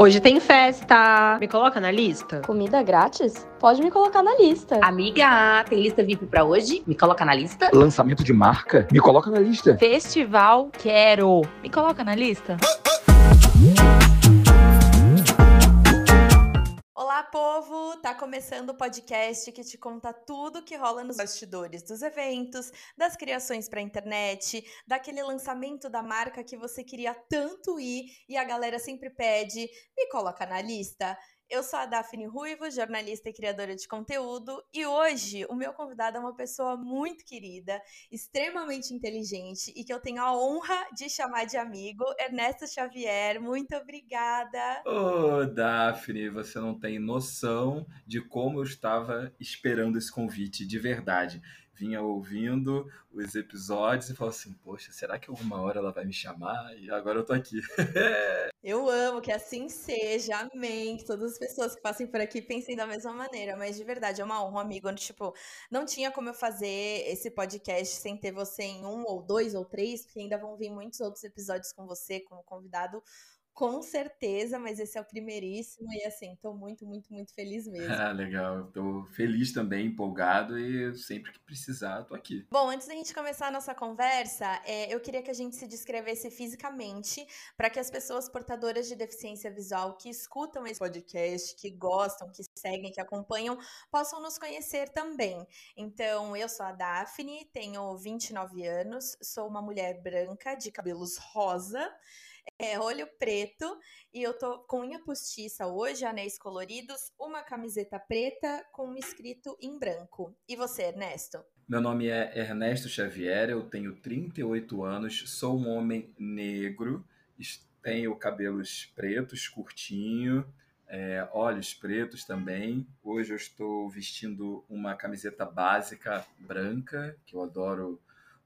Hoje tem festa. Me coloca na lista? Comida grátis? Pode me colocar na lista. Amiga, tem lista VIP pra hoje? Me coloca na lista. Lançamento de marca? Me coloca na lista. Festival Quero. Me coloca na lista. Povo! Tá começando o podcast que te conta tudo que rola nos bastidores dos eventos, das criações pra internet, daquele lançamento da marca que você queria tanto ir e a galera sempre pede, me coloca na lista. Eu sou a Daphne Ruivo, jornalista e criadora de conteúdo, e hoje o meu convidado é uma pessoa muito querida, extremamente inteligente e que eu tenho a honra de chamar de amigo, Ernesto Xavier. Muito obrigada. Ô, Daphne, você não tem noção de como eu estava esperando esse convite, de verdade vinha ouvindo os episódios e falava assim: Poxa, será que alguma hora ela vai me chamar? E agora eu tô aqui. eu amo que assim seja, amém. Que todas as pessoas que passem por aqui pensem da mesma maneira. Mas de verdade, é uma honra, amigo. Tipo, não tinha como eu fazer esse podcast sem ter você em um ou dois ou três, porque ainda vão vir muitos outros episódios com você como convidado com certeza, mas esse é o primeiríssimo e assim, tô muito, muito, muito feliz mesmo. Ah, legal. Tô feliz também, empolgado e sempre que precisar, tô aqui. Bom, antes da gente começar a nossa conversa, é, eu queria que a gente se descrevesse fisicamente para que as pessoas portadoras de deficiência visual que escutam esse podcast, que gostam, que seguem, que acompanham, possam nos conhecer também. Então, eu sou a Daphne, tenho 29 anos, sou uma mulher branca de cabelos rosa é olho preto e eu tô com unha postiça hoje, anéis coloridos, uma camiseta preta com um escrito em branco. E você, Ernesto? Meu nome é Ernesto Xavier, eu tenho 38 anos, sou um homem negro, tenho cabelos pretos, curtinho, é, olhos pretos também. Hoje eu estou vestindo uma camiseta básica branca, que eu adoro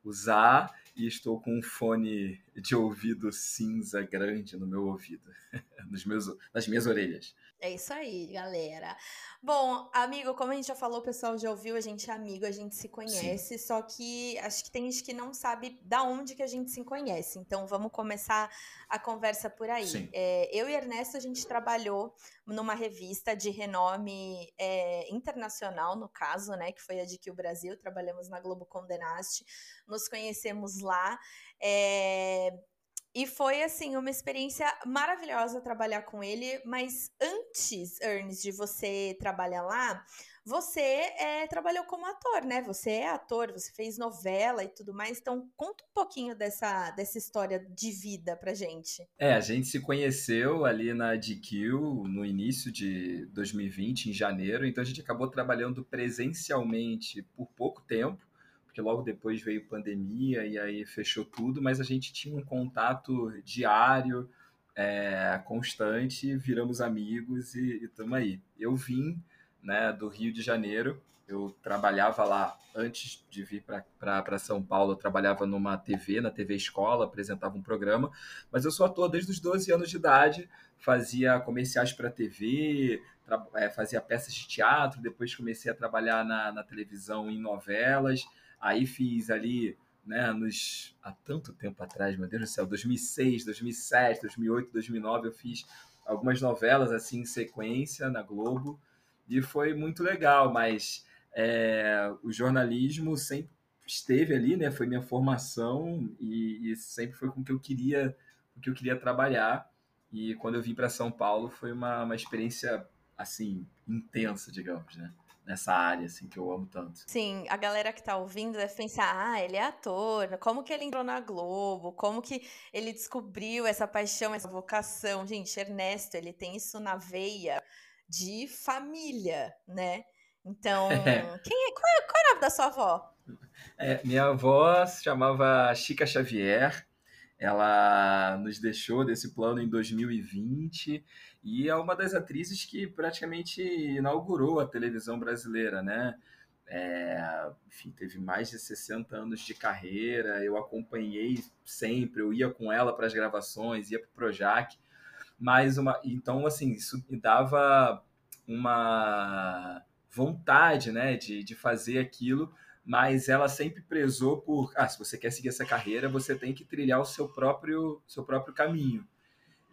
usar e estou com um fone de ouvido cinza grande no meu ouvido, nos meus, nas minhas orelhas. É isso aí, galera. Bom, amigo, como a gente já falou, o pessoal já ouviu, a gente é amigo, a gente se conhece, Sim. só que acho que tem gente que não sabe da onde que a gente se conhece. Então vamos começar a conversa por aí. É, eu e Ernesto, a gente trabalhou numa revista de renome é, internacional, no caso, né? Que foi a de que o Brasil, trabalhamos na Globo Condenaste, nos conhecemos lá. É, e foi, assim, uma experiência maravilhosa trabalhar com ele. Mas antes, Ernest, de você trabalhar lá, você é, trabalhou como ator, né? Você é ator, você fez novela e tudo mais. Então, conta um pouquinho dessa, dessa história de vida pra gente. É, a gente se conheceu ali na DQ no início de 2020, em janeiro. Então, a gente acabou trabalhando presencialmente por pouco tempo porque logo depois veio pandemia e aí fechou tudo, mas a gente tinha um contato diário, é, constante, viramos amigos e estamos aí. Eu vim né, do Rio de Janeiro, eu trabalhava lá antes de vir para São Paulo, eu trabalhava numa TV, na TV Escola, apresentava um programa, mas eu sou ator desde os 12 anos de idade, fazia comerciais para TV, é, fazia peças de teatro, depois comecei a trabalhar na, na televisão em novelas, Aí fiz ali, né, nos, há tanto tempo atrás, meu Deus do céu, 2006, 2007, 2008, 2009, eu fiz algumas novelas assim em sequência na Globo e foi muito legal, mas é, o jornalismo sempre esteve ali, né? Foi minha formação e, e sempre foi com o que eu queria, com que eu queria trabalhar. E quando eu vim para São Paulo foi uma, uma experiência assim intensa, digamos, né? Nessa área, assim, que eu amo tanto. Sim, a galera que tá ouvindo deve pensar, ah, ele é ator, como que ele entrou na Globo, como que ele descobriu essa paixão, essa vocação. Gente, Ernesto, ele tem isso na veia de família, né? Então, quem é, qual, é, qual é o nome da sua avó? É, minha avó se chamava Chica Xavier, ela nos deixou desse plano em 2020 e é uma das atrizes que praticamente inaugurou a televisão brasileira, né? É, enfim, teve mais de 60 anos de carreira, eu acompanhei sempre, eu ia com ela para as gravações, ia para o Projac, mas uma, então assim, isso me dava uma vontade, né, de, de fazer aquilo, mas ela sempre prezou por, ah, se você quer seguir essa carreira, você tem que trilhar o seu próprio, seu próprio caminho.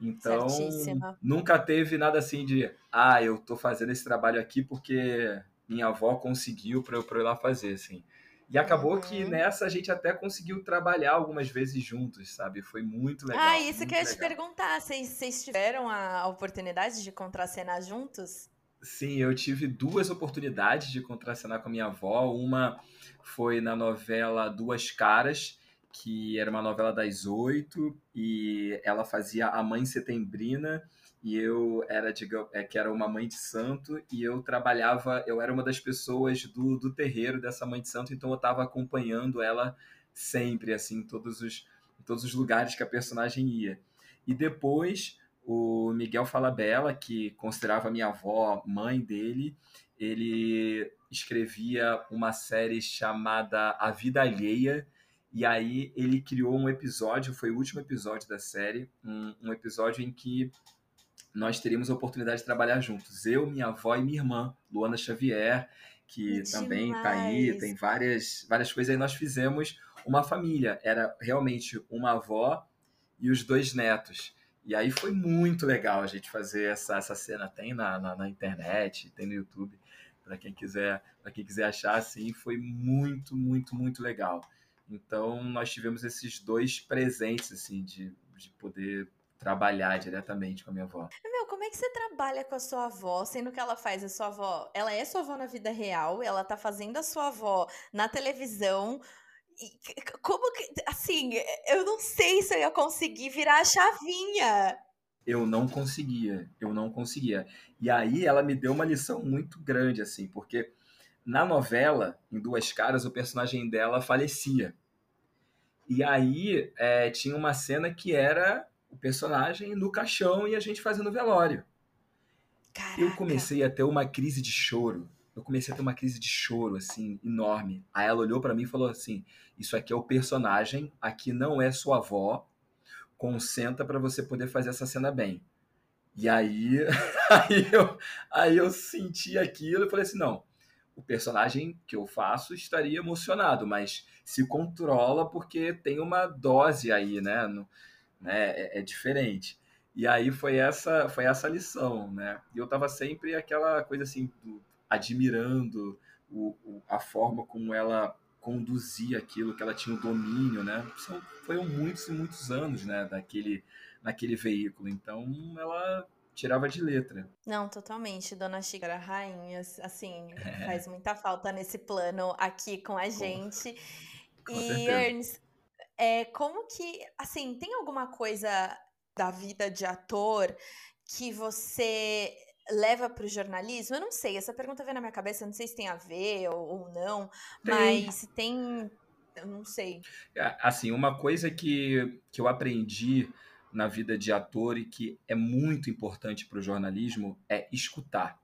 Então, Certíssima. nunca teve nada assim de, ah, eu tô fazendo esse trabalho aqui porque minha avó conseguiu para eu, pra eu ir lá fazer, assim. E acabou Uhum. que nessa a gente até conseguiu trabalhar algumas vezes juntos, sabe? Foi muito legal. ah, isso que eu ia te legal. perguntar. Vocês, vocês tiveram a oportunidade de contracenar juntos? Sim, eu tive duas oportunidades de contracenar com a minha avó. Uma foi na novela Duas Caras, que era uma novela das oito, e ela fazia a mãe setembrina, e eu era, é, que era uma mãe de santo, e eu trabalhava, eu era uma das pessoas do, do terreiro dessa mãe de santo, então eu estava acompanhando ela sempre, assim, em todos os, em todos os lugares que a personagem ia. E depois o Miguel Falabella, que considerava minha avó mãe dele, ele escrevia uma série chamada A Vida Alheia, e aí ele criou um episódio, foi o último episódio da série, um, um episódio em que nós teríamos a oportunidade de trabalhar juntos. Eu, minha avó e minha irmã, Luana Xavier, que Que também tá aí, tem várias, várias coisas. Aí nós fizemos uma família. Era realmente uma avó e os dois netos. E aí foi muito legal a gente fazer essa, essa cena. Tem na, na, na internet, tem no YouTube, para quem quiser para quem quiser achar assim. Foi muito, muito, muito legal. Então nós tivemos esses dois presentes assim de, de poder trabalhar diretamente com a minha avó. Meu, como é que você trabalha com a sua avó, sendo que ela faz a sua avó? Ela é sua avó na vida real, ela tá fazendo a sua avó na televisão. E como que. Assim, eu não sei se eu ia conseguir virar a chavinha. eu não conseguia, eu não conseguia. E aí ela me deu uma lição muito grande, assim, porque na novela, em Duas Caras, o personagem dela falecia. E aí é, tinha uma cena que era o personagem no caixão e a gente fazendo velório. Caraca. Eu comecei a ter uma crise de choro. Eu comecei a ter uma crise de choro, assim, enorme. Aí ela olhou pra mim e falou assim: Isso aqui é o personagem, aqui não é sua avó. Consenta pra você poder fazer essa cena bem. E aí, aí, eu, aí eu senti aquilo e falei assim: Não, o personagem que eu faço estaria emocionado, mas se controla porque tem uma dose aí, né? No- né? É, é diferente. E aí foi essa, foi essa lição, né? E eu tava sempre aquela coisa assim, do- admirando o, o- a forma como ela conduzia aquilo, que ela tinha o domínio, né? São, foram muitos e muitos anos, né? Daquele, naquele veículo. Então ela tirava de letra. Não, totalmente. Dona Chica era rainha, assim, faz muita falta nesse plano aqui com a gente. com e, certeza. Ernst, é, como que, assim, tem alguma coisa da vida de ator que você leva para o jornalismo? Eu não sei, essa pergunta veio na minha cabeça, não sei se tem a ver ou, ou não, Tem. mas tem, eu não sei. É, Assim, uma coisa que, que eu aprendi na vida de ator e que é muito importante para o jornalismo é escutar.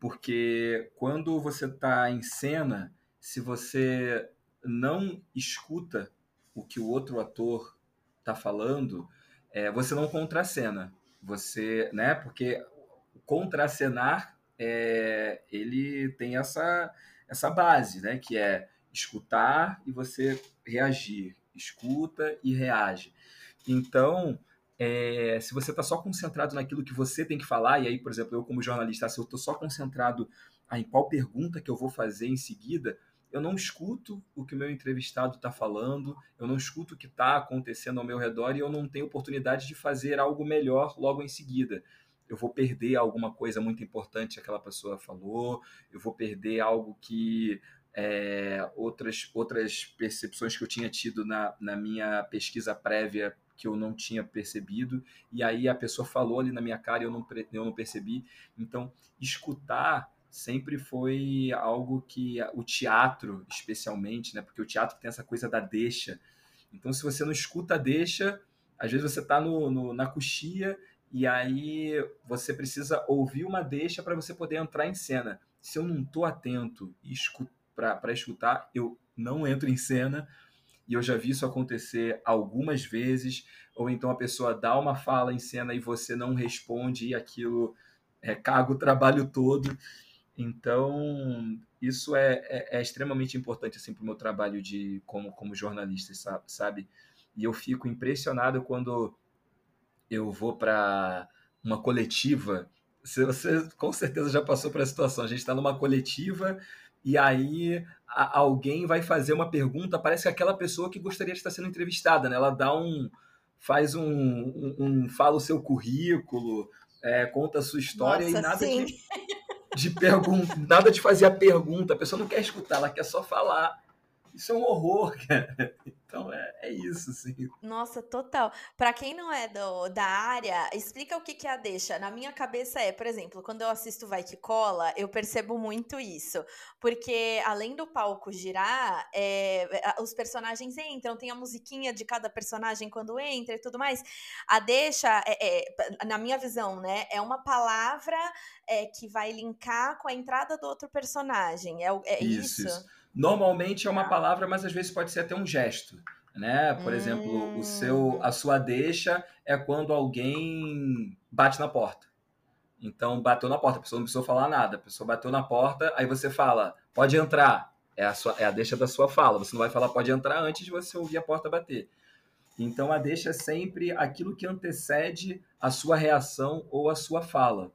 Porque quando você está em cena, se você não escuta o que o outro ator está falando, é, você não contracena. Você, né? Porque contracenar, é, ele tem essa, essa base, né? Que é escutar e você reagir. Escuta e reage. Então, é, se você está só concentrado naquilo que você tem que falar, e aí, por exemplo, eu como jornalista, se eu estou só concentrado ah, em qual pergunta que eu vou fazer em seguida, eu não escuto o que o meu entrevistado está falando, eu não escuto o que está acontecendo ao meu redor e eu não tenho oportunidade de fazer algo melhor logo em seguida. Eu vou perder alguma coisa muito importante que aquela pessoa falou, eu vou perder algo que é, outras, outras percepções que eu tinha tido na, na minha pesquisa prévia que eu não tinha percebido, e aí a pessoa falou ali na minha cara e eu não, eu não percebi. Então, escutar sempre foi algo que o teatro, especialmente, né? Porque o teatro tem essa coisa da deixa. Então, se você não escuta a deixa, às vezes você está no, no- na coxia e aí você precisa ouvir uma deixa para você poder entrar em cena. Se eu não estou atento para escutar, eu não entro em cena. E eu já vi isso acontecer algumas vezes. Ou então a pessoa dá uma fala em cena e você não responde e aquilo é, caga o trabalho todo. Então, isso é, é, é extremamente importante assim, para o meu trabalho de como, como jornalista, sa- sabe? E eu fico impressionado quando eu vou para uma coletiva, você, você com certeza já passou por essa situação. A gente está numa coletiva e aí a, alguém vai fazer uma pergunta, parece que aquela pessoa que gostaria de estar sendo entrevistada, né? Ela dá um. faz um. um, um fala o seu currículo, é, conta a sua história Nossa, e nada sim. de, de pergunta, nada de fazer a pergunta, a pessoa não quer escutar, ela quer só falar. Isso é um horror, cara. Então é, é isso, assim. Nossa, total. Pra quem não é do, da área, explica o que que é a deixa. Na minha cabeça é, por exemplo, quando eu assisto Vai Que Cola, eu percebo muito isso. Porque além do palco girar, é, os personagens entram, tem a musiquinha de cada personagem quando entra e tudo mais. A deixa, é, é, na minha visão, né, é uma palavra é, que vai linkar com a entrada do outro personagem. É, é Isso, isso? Normalmente é uma palavra, mas às vezes pode ser até um gesto, né? Por exemplo, o seu, a sua deixa é quando alguém bate na porta. Então, bateu na porta, a pessoa não precisou falar nada, a pessoa bateu na porta, aí você fala, pode entrar. É a, sua, é a deixa da sua fala. Você não vai falar pode entrar antes de você ouvir a porta bater. Então, a deixa é sempre aquilo que antecede a sua reação ou a sua fala.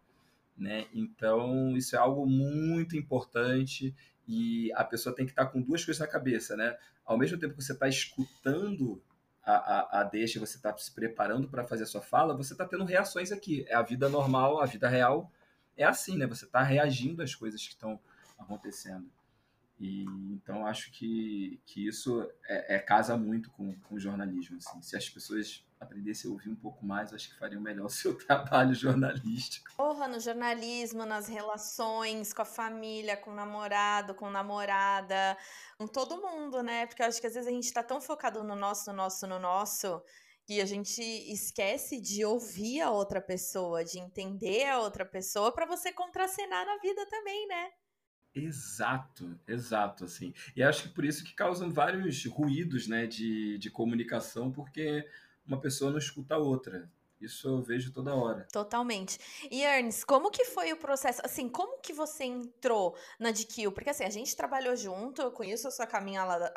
Né? Então, isso é algo muito importante e a pessoa tem que estar com duas coisas na cabeça, né? Ao mesmo tempo que você está escutando a, a, a deixa, você está se preparando para fazer a sua fala, você está tendo reações aqui. É a vida normal, a vida real é assim, né? Você está reagindo às coisas que estão acontecendo. E então acho que, que isso é, é- casa muito com, com o jornalismo. Assim. Se as pessoas aprendessem a ouvir um pouco mais, acho que fariam melhor o seu trabalho jornalístico. Porra, no jornalismo, nas relações com a família, com o namorado, com namorada, com todo mundo, né? Porque eu acho que às vezes a gente tá tão focado no nosso, no nosso, no nosso, que a gente esquece de ouvir a outra pessoa, de entender a outra pessoa pra você contracenar na vida também, né? Exato, exato, assim. E acho que por isso que causam vários ruídos, né, de, de comunicação, porque uma pessoa não escuta a outra. Isso eu vejo toda hora. Totalmente. E Ernst, como que foi o processo? Assim, como que você entrou na DQ? Porque assim, a gente trabalhou junto, eu conheço a sua caminhada.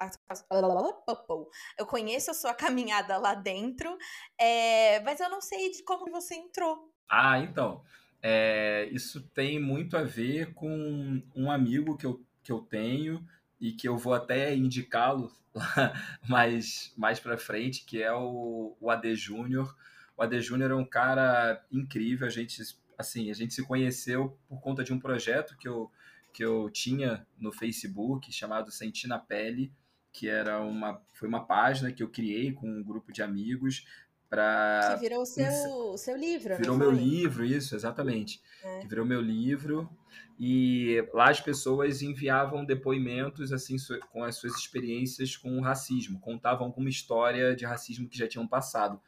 Eu conheço a sua caminhada lá dentro, é, mas eu não sei de como você entrou. Ah, então, é, isso tem muito a ver com um amigo que eu, que eu tenho e que eu vou até indicá-lo mais, mais para frente, que é o, o AD Júnior. O AD Júnior é um cara incrível, a gente, assim, a gente se conheceu por conta de um projeto que eu, que eu tinha no Facebook chamado Senti na Pele, que era uma, foi uma página que eu criei com um grupo de amigos Que virou o seu, o seu livro, Virou não meu foi? livro, isso, exatamente. É. Que virou meu livro. E lá as pessoas enviavam depoimentos assim com as suas experiências com o racismo, contavam alguma história de racismo que já tinham passado.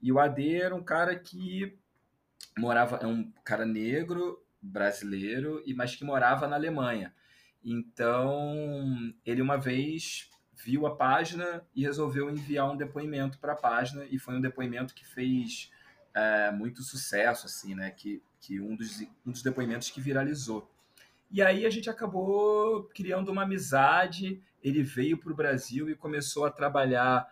E o AD era um cara que morava, é um cara negro, brasileiro, e mas que morava na Alemanha. Então, ele uma vez viu a página e resolveu enviar um depoimento para a página e foi um depoimento que fez é, muito sucesso, assim, né? Que, que um, dos, um dos depoimentos que viralizou. E aí a gente acabou criando uma amizade. Ele veio para o Brasil e começou a trabalhar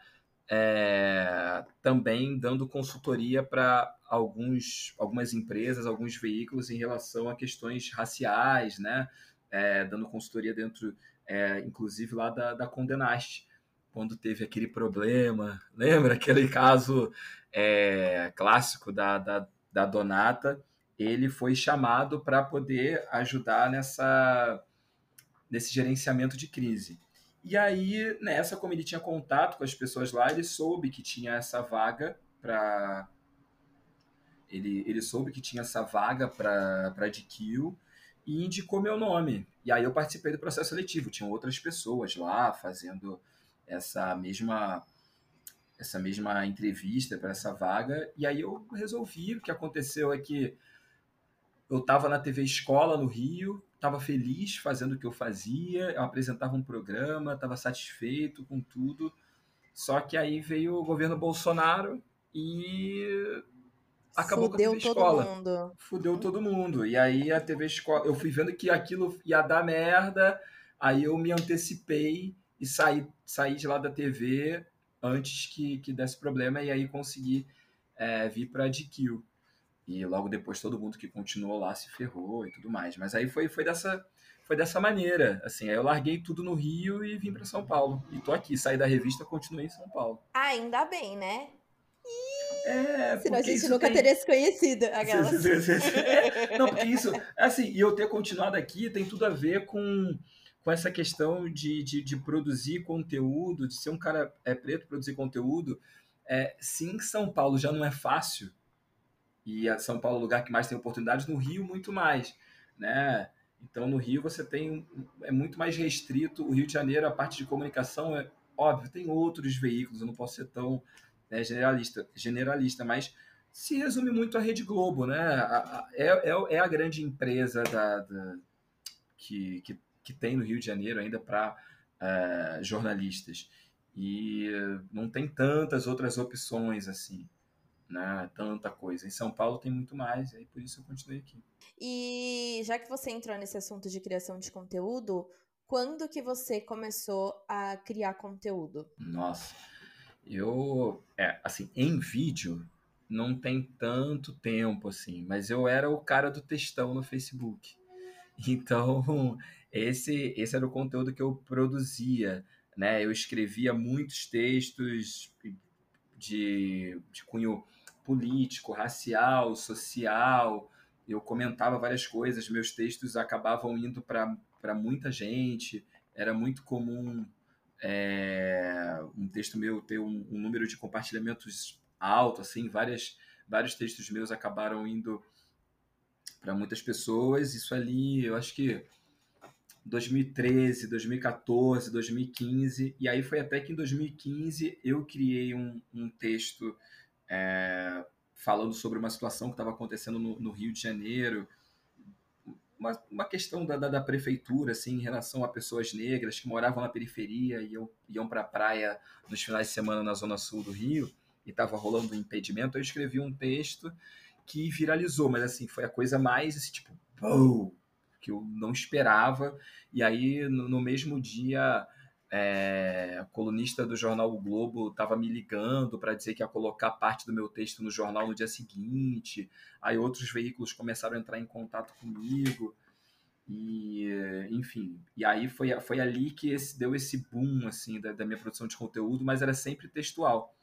é, também dando consultoria para alguns algumas empresas, alguns veículos em relação a questões raciais, né? É, dando consultoria dentro, é, inclusive lá da, da Condenaste, quando teve aquele problema, lembra aquele caso é, clássico da, da, da Donata? Ele foi chamado para poder ajudar nessa nesse gerenciamento de crise. E aí, nessa, como ele tinha contato com as pessoas lá, ele soube que tinha essa vaga para. Ele, ele soube que tinha essa vaga para DQ e indicou meu nome. E aí eu participei do processo seletivo. Tinham outras pessoas lá fazendo essa mesma essa mesma entrevista para essa vaga. E aí eu resolvi. O que aconteceu é que eu estava na TV Escola no Rio, estava feliz fazendo o que eu fazia, eu apresentava um programa, estava satisfeito com tudo. Só que aí veio o governo Bolsonaro e acabou Fudeu com a TV todo Escola. mundo. Fudeu todo mundo. E aí a TV Escola, eu fui vendo que aquilo ia dar merda, aí eu me antecipei e saí, saí de lá da TV antes que, que desse problema e aí consegui é, vir para a. E logo depois todo mundo que continuou lá se ferrou e tudo mais. Mas aí foi, foi dessa foi dessa maneira, assim, aí eu larguei tudo no Rio e vim para São Paulo. E tô aqui, saí da revista, continuei em São Paulo. Ainda bem, né? É, Senão a gente nunca tem- teria se conhecido. Aquelas. Não, porque isso, assim, e eu ter continuado aqui tem tudo a ver com, com essa questão de, de, de produzir conteúdo, de ser um cara é, preto, produzir conteúdo. É, se em São Paulo já não é fácil, e São Paulo é o lugar que mais tem oportunidades, no Rio muito mais, né? Então no Rio você tem, é muito mais restrito, o Rio de Janeiro, a parte de comunicação é óbvio, tem outros veículos, eu não posso ser tão né, generalista, generalista, mas se resume muito à Rede Globo, né? A- a- É, é, é a grande empresa da, da- que, que, que tem no Rio de Janeiro ainda para jornalistas. E não tem tantas outras opções assim, né? Tanta coisa. Em São Paulo tem muito mais, e aí por isso eu continuei aqui. E já que você entrou nesse assunto de criação de conteúdo, quando que você começou a criar conteúdo? Nossa, eu, é, assim, em vídeo não tem tanto tempo assim, mas eu era o cara do textão no Facebook. Então, esse, esse era o conteúdo que eu produzia, né? Eu escrevia muitos textos de, de cunho político, racial, social. Eu comentava várias coisas, meus textos acabavam indo para muita gente. Era muito comum é, um texto meu ter um, um número de compartilhamentos alto, assim, várias, vários textos meus acabaram indo para muitas pessoas. Isso ali, eu acho que 2013, 2014, 2015, e aí foi até que em 2015 eu criei um, um texto é, falando sobre uma situação que estava acontecendo no, no, Rio de Janeiro, uma, uma questão da, da, da, prefeitura assim, em relação a pessoas negras que moravam na periferia e iam, iam para a praia nos finais de semana na zona sul do Rio, e estava rolando um impedimento, eu escrevi um texto que viralizou, mas assim, foi a coisa mais esse tipo, Boom! que eu não esperava. E aí, no, no mesmo dia, é, colunista do jornal O Globo estava me ligando para dizer que ia colocar parte do meu texto no jornal no dia seguinte. Aí outros veículos começaram a entrar em contato comigo. E, enfim, e aí foi, foi ali que esse, deu esse boom assim da, da minha produção de conteúdo, mas era sempre textual.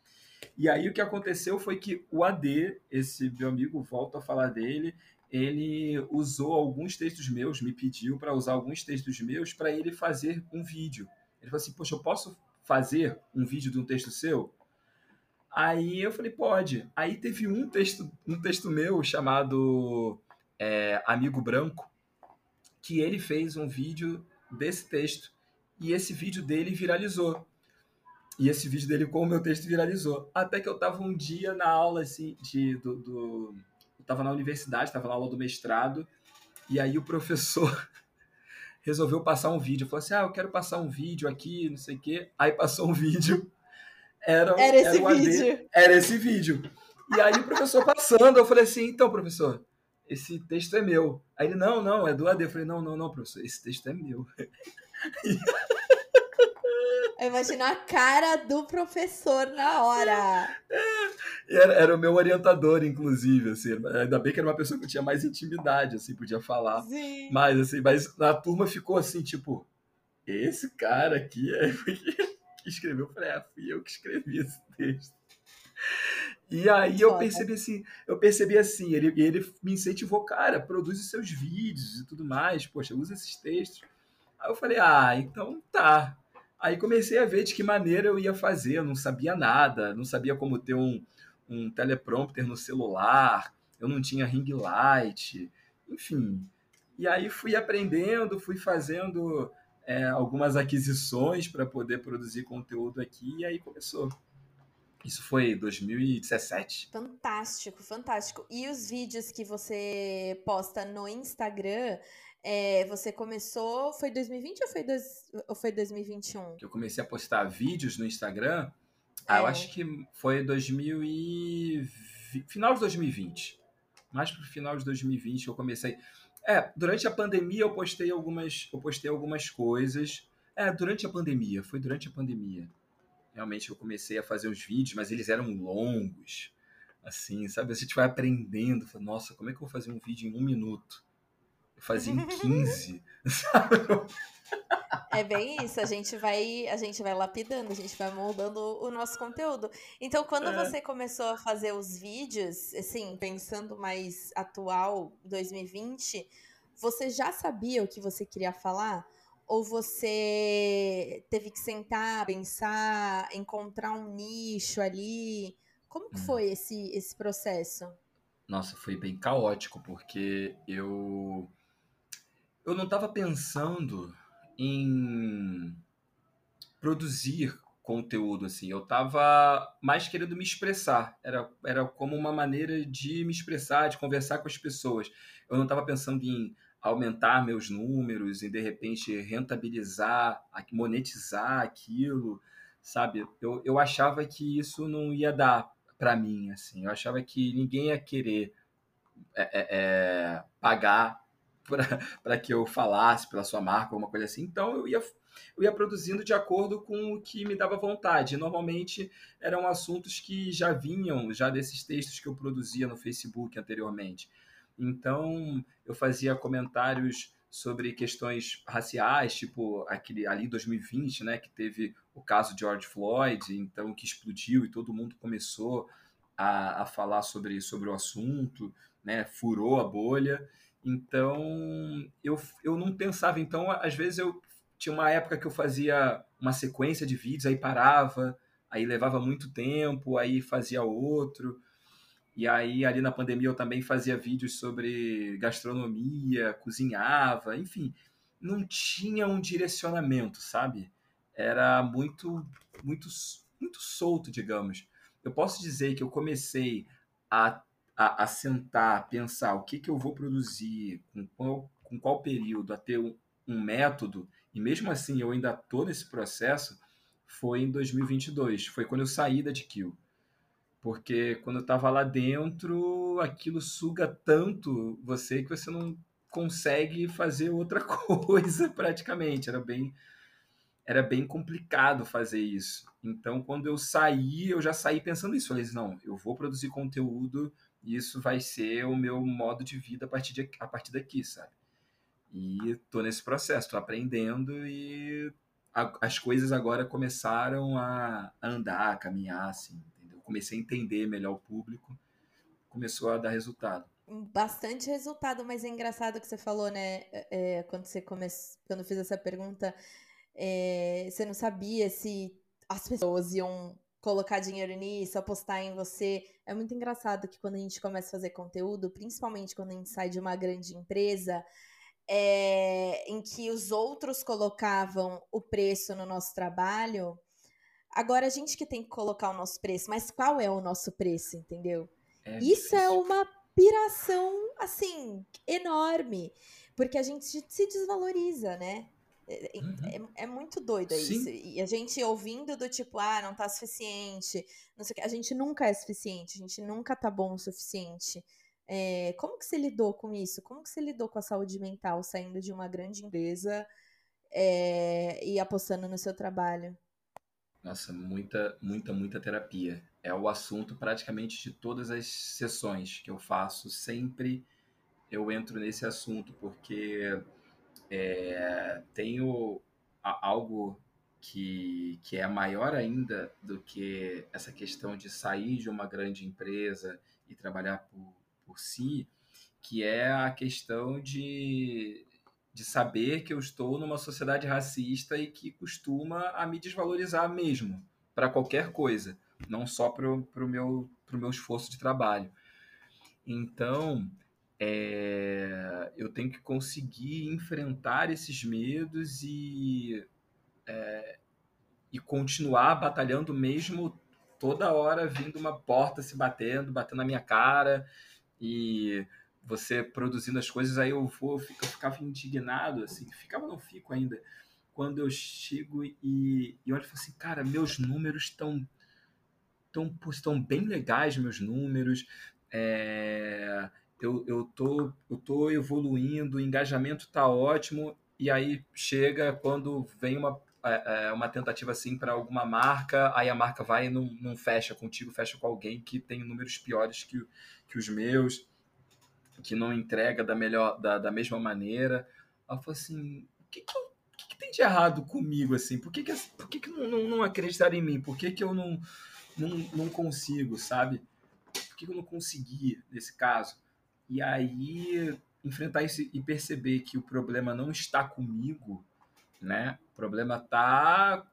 E aí o que aconteceu foi que o AD, esse meu amigo, volto a falar dele, ele usou alguns textos meus, me pediu para usar alguns textos meus para ele fazer um vídeo. Ele falou assim: Poxa, eu posso fazer um vídeo de um texto seu? Aí eu falei: Pode. Aí teve um texto, um texto meu chamado é, Amigo Branco, que ele fez um vídeo desse texto. E esse vídeo dele viralizou. E esse vídeo dele com o meu texto viralizou. Até que eu tava um dia na aula assim, de, do, do estava na universidade, estava na aula do mestrado, e aí o professor resolveu passar um vídeo. Falou assim: Ah, eu quero passar um vídeo aqui, não sei o quê. Aí passou um vídeo. Era, era esse era vídeo. AD, era esse vídeo. E aí o professor passando, eu falei assim: então, professor, esse texto é meu. Aí ele: não, não, é do AD. Eu falei: não, não, não, professor, esse texto é meu. Eu imagino a cara do professor na hora. Era, era, o meu orientador, inclusive, assim. Ainda bem que era uma pessoa que eu tinha mais intimidade, assim, podia falar. Sim. Mas, assim, mas a turma ficou assim, tipo, esse cara aqui é que escreveu. Eu falei, ah, fui eu que escrevi esse texto. E aí eu percebi assim, eu percebi assim, ele, ele me incentivou, cara, produz os seus vídeos e tudo mais, poxa, usa esses textos. Aí eu falei, ah, então tá. Aí comecei a ver de que maneira eu ia fazer, eu não sabia nada, não sabia como ter um, um teleprompter no celular, eu não tinha ring light, enfim. E aí fui aprendendo, fui fazendo é, algumas aquisições para poder produzir conteúdo aqui, e aí começou. Isso foi 2017. Fantástico, fantástico. E os vídeos que você posta no Instagram, é, você começou. Foi 2020 ou foi, dois, ou foi 2021? Que eu comecei a postar vídeos no Instagram. É. Ah, eu acho que foi 2020, final de 2020. Mais pro final de 2020 que eu comecei. É, durante a pandemia eu postei algumas, eu postei algumas coisas. É, durante a pandemia, foi durante a pandemia. Realmente eu comecei a fazer os vídeos, mas eles eram longos. assim, sabe? A gente vai aprendendo, fala, nossa, como é que eu vou fazer um vídeo em um minuto? Eu fazia em 15, sabe? É bem isso, a gente vai, a gente vai lapidando, a gente vai moldando o nosso conteúdo. Então, quando É. você começou a fazer os vídeos, assim, pensando mais atual, 2020, você já sabia o que você queria falar? Ou você teve que sentar, pensar, encontrar um nicho ali? Como que Hum. foi esse, esse processo? Nossa, foi bem caótico, porque eu eu não estava pensando em produzir conteúdo assim. Eu estava mais querendo me expressar. Era, era como uma maneira de me expressar, de conversar com as pessoas. Eu não estava pensando em aumentar meus números, em de repente rentabilizar, monetizar aquilo, sabe? Eu, eu achava que isso não ia dar para mim, assim. Eu achava que ninguém ia querer é, é, é, pagar para que eu falasse pela sua marca, alguma coisa assim. Então eu ia, eu ia produzindo de acordo com o que me dava vontade. Normalmente eram assuntos que já vinham já desses textos que eu produzia no Facebook anteriormente. Então eu fazia comentários sobre questões raciais, tipo aquele ali 2020, né, que teve o caso de George Floyd, então que explodiu e todo mundo começou a, a falar sobre, sobre o assunto, né, furou a bolha. Então, eu, eu não pensava. Então, às vezes, eu tinha uma época que eu fazia uma sequência de vídeos, aí parava, aí levava muito tempo, aí fazia outro. E aí, ali na pandemia, eu também fazia vídeos sobre gastronomia, cozinhava, enfim. Não tinha um direcionamento, sabe? Era muito, muito, muito solto, digamos. Eu posso dizer que eu comecei a a, a sentar, pensar o que, que eu vou produzir, com qual, com qual período, a ter um, um método, e mesmo assim eu ainda estou nesse processo, foi em 2022. Foi quando eu saí da DQ. Porque quando eu estava lá dentro, aquilo suga tanto você que você não consegue fazer outra coisa praticamente. Era bem, era bem complicado fazer isso. Então, quando eu saí, eu já saí pensando isso. Falei, não, eu vou produzir conteúdo isso vai ser o meu modo de vida a partir, de, a partir daqui, sabe? E tô nesse processo, tô aprendendo e a, as coisas agora começaram a andar, a caminhar, assim, entendeu? Comecei a entender melhor o público, começou a dar resultado. Bastante resultado, mas é engraçado que você falou, né? É, quando você começou, quando fiz essa pergunta, é, você não sabia se as pessoas iam colocar dinheiro nisso, apostar em você. É muito engraçado que quando a gente começa a fazer conteúdo, principalmente quando a gente sai de uma grande empresa, é, em que os outros colocavam o preço no nosso trabalho, agora a gente que tem que colocar o nosso preço, mas qual é o nosso preço, entendeu? É Isso é uma piração, assim, enorme, porque a gente se desvaloriza, né? É, Uhum. é- é muito doido Sim. isso. E a gente ouvindo do tipo, ah, não tá suficiente, não sei o que. A gente nunca é suficiente, a gente nunca tá bom o suficiente. É, como que você lidou com isso? Como que você lidou com a saúde mental saindo de uma grande empresa é, e apostando no seu trabalho? Nossa, muita, muita, muita terapia. É o assunto praticamente de todas as sessões que eu faço. Sempre eu entro nesse assunto, porque é, tenho algo que, que é maior ainda do que essa questão de sair de uma grande empresa e trabalhar por, por si, que é a questão de, de saber que eu estou numa sociedade racista e que costuma a me desvalorizar mesmo, para qualquer coisa, não só para o meu, pro meu esforço de trabalho. Então, é, eu tenho que conseguir enfrentar esses medos e, é, e continuar batalhando mesmo toda hora vindo uma porta se batendo, batendo na minha cara e você produzindo as coisas, aí eu vou, eu ficava indignado, assim, ficava, não fico ainda, quando eu chego e, e olho e falo assim, cara, meus números estão tão, estão bem legais, meus números, é, eu, eu, tô, eu tô evoluindo, o engajamento tá ótimo, e aí chega quando vem uma, é, é uma tentativa assim para alguma marca, aí a marca vai e não, não fecha contigo, fecha com alguém que tem números piores que, que os meus, que não entrega da melhor, da, da mesma maneira. Ela falou assim, o que, que, que, que tem de errado comigo assim? Por que, que, por que, que não, não, não acreditar em mim? Por que, que eu não, não, não consigo, sabe? Por que, que eu não consegui nesse caso? E aí enfrentar isso e perceber que o problema não está comigo, né? O problema está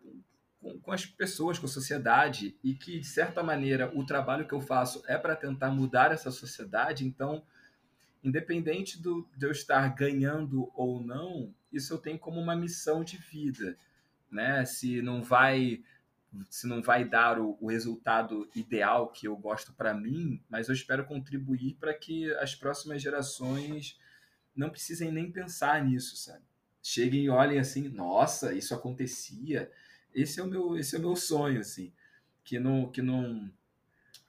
com, com, as pessoas, com a sociedade, e que, de certa maneira, o trabalho que eu faço é para tentar mudar essa sociedade. Então, independente do, de eu estar ganhando ou não, isso eu tenho como uma missão de vida. Né? Se não vai se não vai dar o, o resultado ideal que eu gosto para mim, mas eu espero contribuir para que as próximas gerações não precisem nem pensar nisso, sabe? cheguem e olhem assim, nossa, isso acontecia. Esse é o meu, esse é o meu sonho, assim, que não, que não.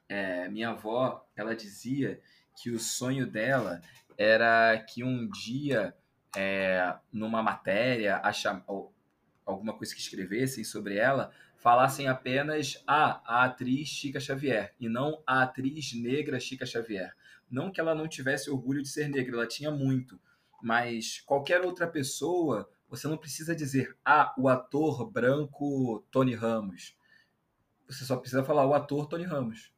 É, minha avó, ela dizia que o sonho dela era que um dia, é, numa matéria, achar, alguma coisa que escrevessem sobre ela, falassem apenas ah, a atriz Chica Xavier e não a atriz negra Chica Xavier. Não que ela não tivesse orgulho de ser negra, ela tinha muito, mas qualquer outra pessoa, você não precisa dizer, ah, o ator branco Tony Ramos. Você só precisa falar o ator Tony Ramos.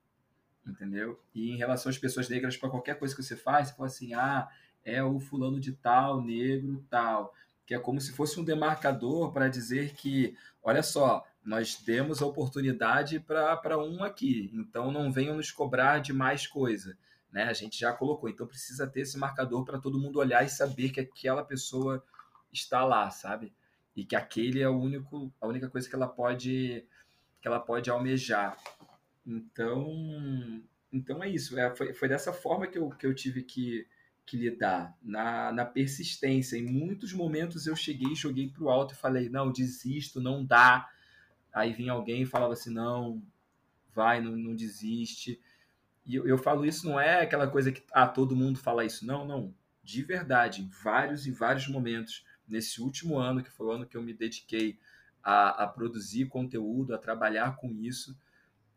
Entendeu? E em relação às pessoas negras, para qualquer coisa que você faz, você fala assim, ah, é o fulano de tal, negro, tal. Que é como se fosse um demarcador para dizer que, olha só, nós demos a oportunidade para um aqui, então não venham nos cobrar de mais coisa né? A gente já colocou, então precisa ter esse marcador para todo mundo olhar e saber que aquela pessoa está lá, sabe? E que aquele é o único, a única coisa que ela pode que ela pode almejar. Então, então é isso. É, foi, foi dessa forma que eu, que eu tive que, que lidar, na, na persistência. Em muitos momentos eu cheguei, joguei para o alto e falei, não, desisto, não dá. Aí vinha alguém e falava assim, não, vai, não, não desiste. E eu, eu falo isso não é aquela coisa que ah, todo mundo fala isso. Não, não. De verdade, em vários e vários momentos, nesse último ano, que foi o ano que eu me dediquei a, a produzir conteúdo, a trabalhar com isso,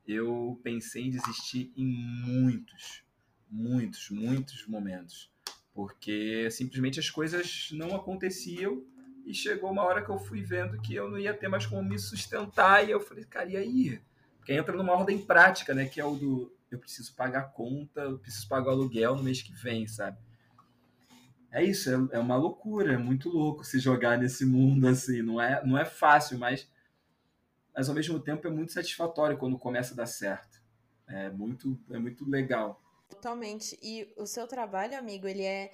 eu pensei em desistir em muitos, muitos, muitos momentos. Porque simplesmente as coisas não aconteciam e chegou uma hora que eu fui vendo que eu não ia ter mais como me sustentar e eu falei, cara, e aí? Porque entra numa ordem prática, né, que é o do eu preciso pagar a conta, eu preciso pagar o aluguel no mês que vem, sabe? É isso, é, é uma loucura, é muito louco se jogar nesse mundo assim. Não é, não é fácil, mas, mas ao mesmo tempo é muito satisfatório quando começa a dar certo. É muito, é muito legal. Totalmente. E o seu trabalho, amigo, ele é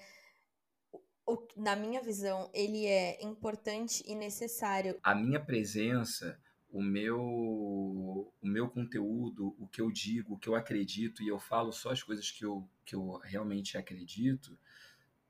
na minha visão, ele é importante e necessário. A minha presença o meu, o meu conteúdo, o que eu digo, o que eu acredito, e eu falo só as coisas que eu, que eu realmente acredito,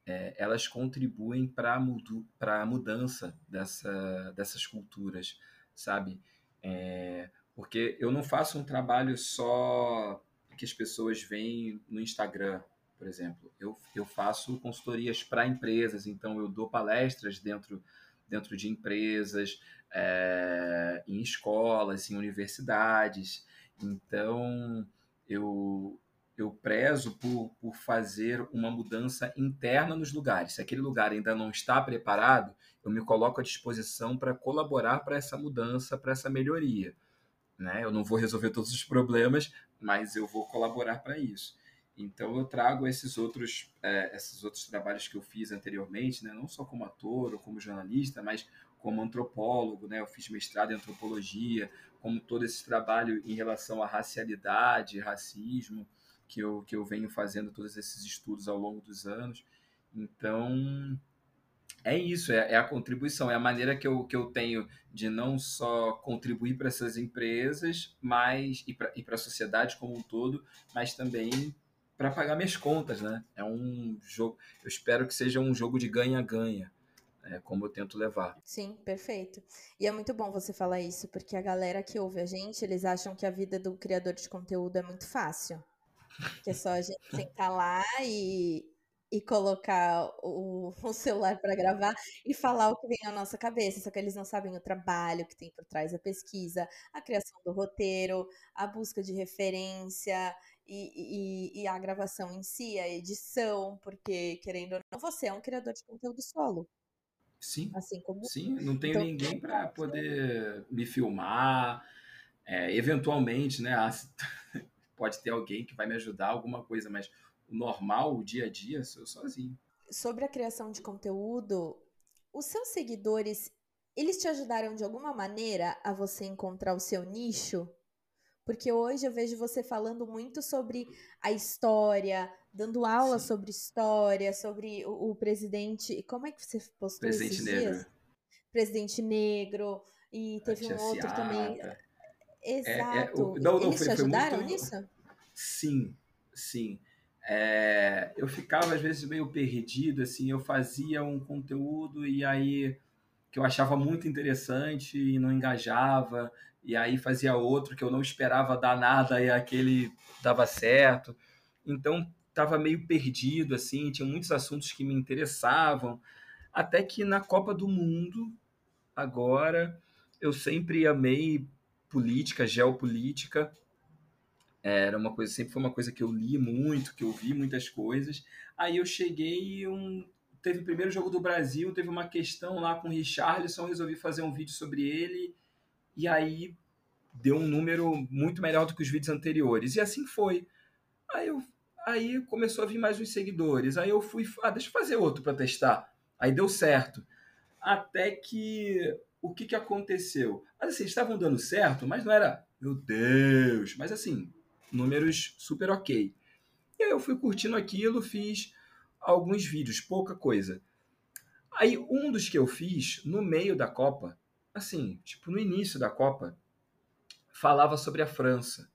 é, elas contribuem para a mudança dessa, dessas culturas, sabe? É, porque eu não faço um trabalho só que as pessoas veem no Instagram, por exemplo. Eu, eu faço consultorias para empresas, então eu dou palestras dentro, dentro de empresas, é, em escolas, em universidades. Então, eu, eu prezo por, por fazer uma mudança interna nos lugares. Se aquele lugar ainda não está preparado, eu me coloco à disposição para colaborar para essa mudança, para essa melhoria. Né? Eu não vou resolver todos os problemas, mas eu vou colaborar para isso. Então eu trago esses outros, é, esses outros trabalhos que eu fiz anteriormente, né? não só como ator ou como jornalista, mas como antropólogo, né? Eu fiz mestrado em antropologia, como todo esse trabalho em relação à racialidade, racismo, que eu, que eu venho fazendo todos esses estudos ao longo dos anos. Então, é isso, é, é, a contribuição, é a maneira que eu, que eu tenho de não só contribuir para essas empresas, mas e para a sociedade como um todo, mas também para pagar minhas contas, né? É um jogo, eu espero que seja um jogo de ganha-ganha é como eu tento levar. Sim, perfeito. E é muito bom você falar isso, porque a galera que ouve a gente, eles acham que a vida do criador de conteúdo é muito fácil. Que é só a gente sentar lá e, e colocar o, o celular para gravar e falar o que vem na nossa cabeça, só que eles não sabem o trabalho que tem por trás da pesquisa, a criação do roteiro, a busca de referência e, e, e a gravação em si, a edição, porque, querendo ou não, você é um criador de conteúdo solo. Sim. Assim como. Sim, não tenho Então, ninguém para poder me filmar. É, eventualmente, né? ah, Pode ter alguém que vai me ajudar, alguma coisa, mas o normal, o dia a dia, sou sozinho. sobre a criação de conteúdo, os seus seguidores, eles te ajudaram de alguma maneira a você encontrar o seu nicho? Porque hoje eu vejo você falando muito sobre a história, dando aula Sim. sobre história, sobre o, o presidente. Como é que você postou Presidente esses negro. dias? Presidente negro. E A teve um outro também. Exato. o- não, não, Eles foi- te ajudaram muito- nisso? Sim, sim. É, eu ficava às vezes meio perdido, assim, eu fazia um conteúdo e aí que eu achava muito interessante e não engajava, e aí fazia outro que eu não esperava dar nada e aquele dava certo. Então estava meio perdido, assim, tinha muitos assuntos que me interessavam, até que na Copa do Mundo, agora, eu sempre amei política, geopolítica, era uma coisa, sempre foi uma coisa que eu li muito, que eu vi muitas coisas. Aí eu cheguei um, teve o primeiro jogo do Brasil, teve uma questão lá com o Richarlison, resolvi fazer um vídeo sobre ele, e aí deu um número muito melhor do que os vídeos anteriores. E assim foi. Aí, eu, aí começou a vir mais uns seguidores. Aí eu fui, ah, deixa eu fazer outro para testar. Aí deu certo. Até que o que, que aconteceu? Mas assim, estavam dando certo, mas não era, meu Deus, mas assim, números super ok. E aí eu fui curtindo aquilo, fiz alguns vídeos, pouca coisa. Aí um dos que eu fiz no meio da Copa, assim, tipo no início da Copa, falava sobre a França,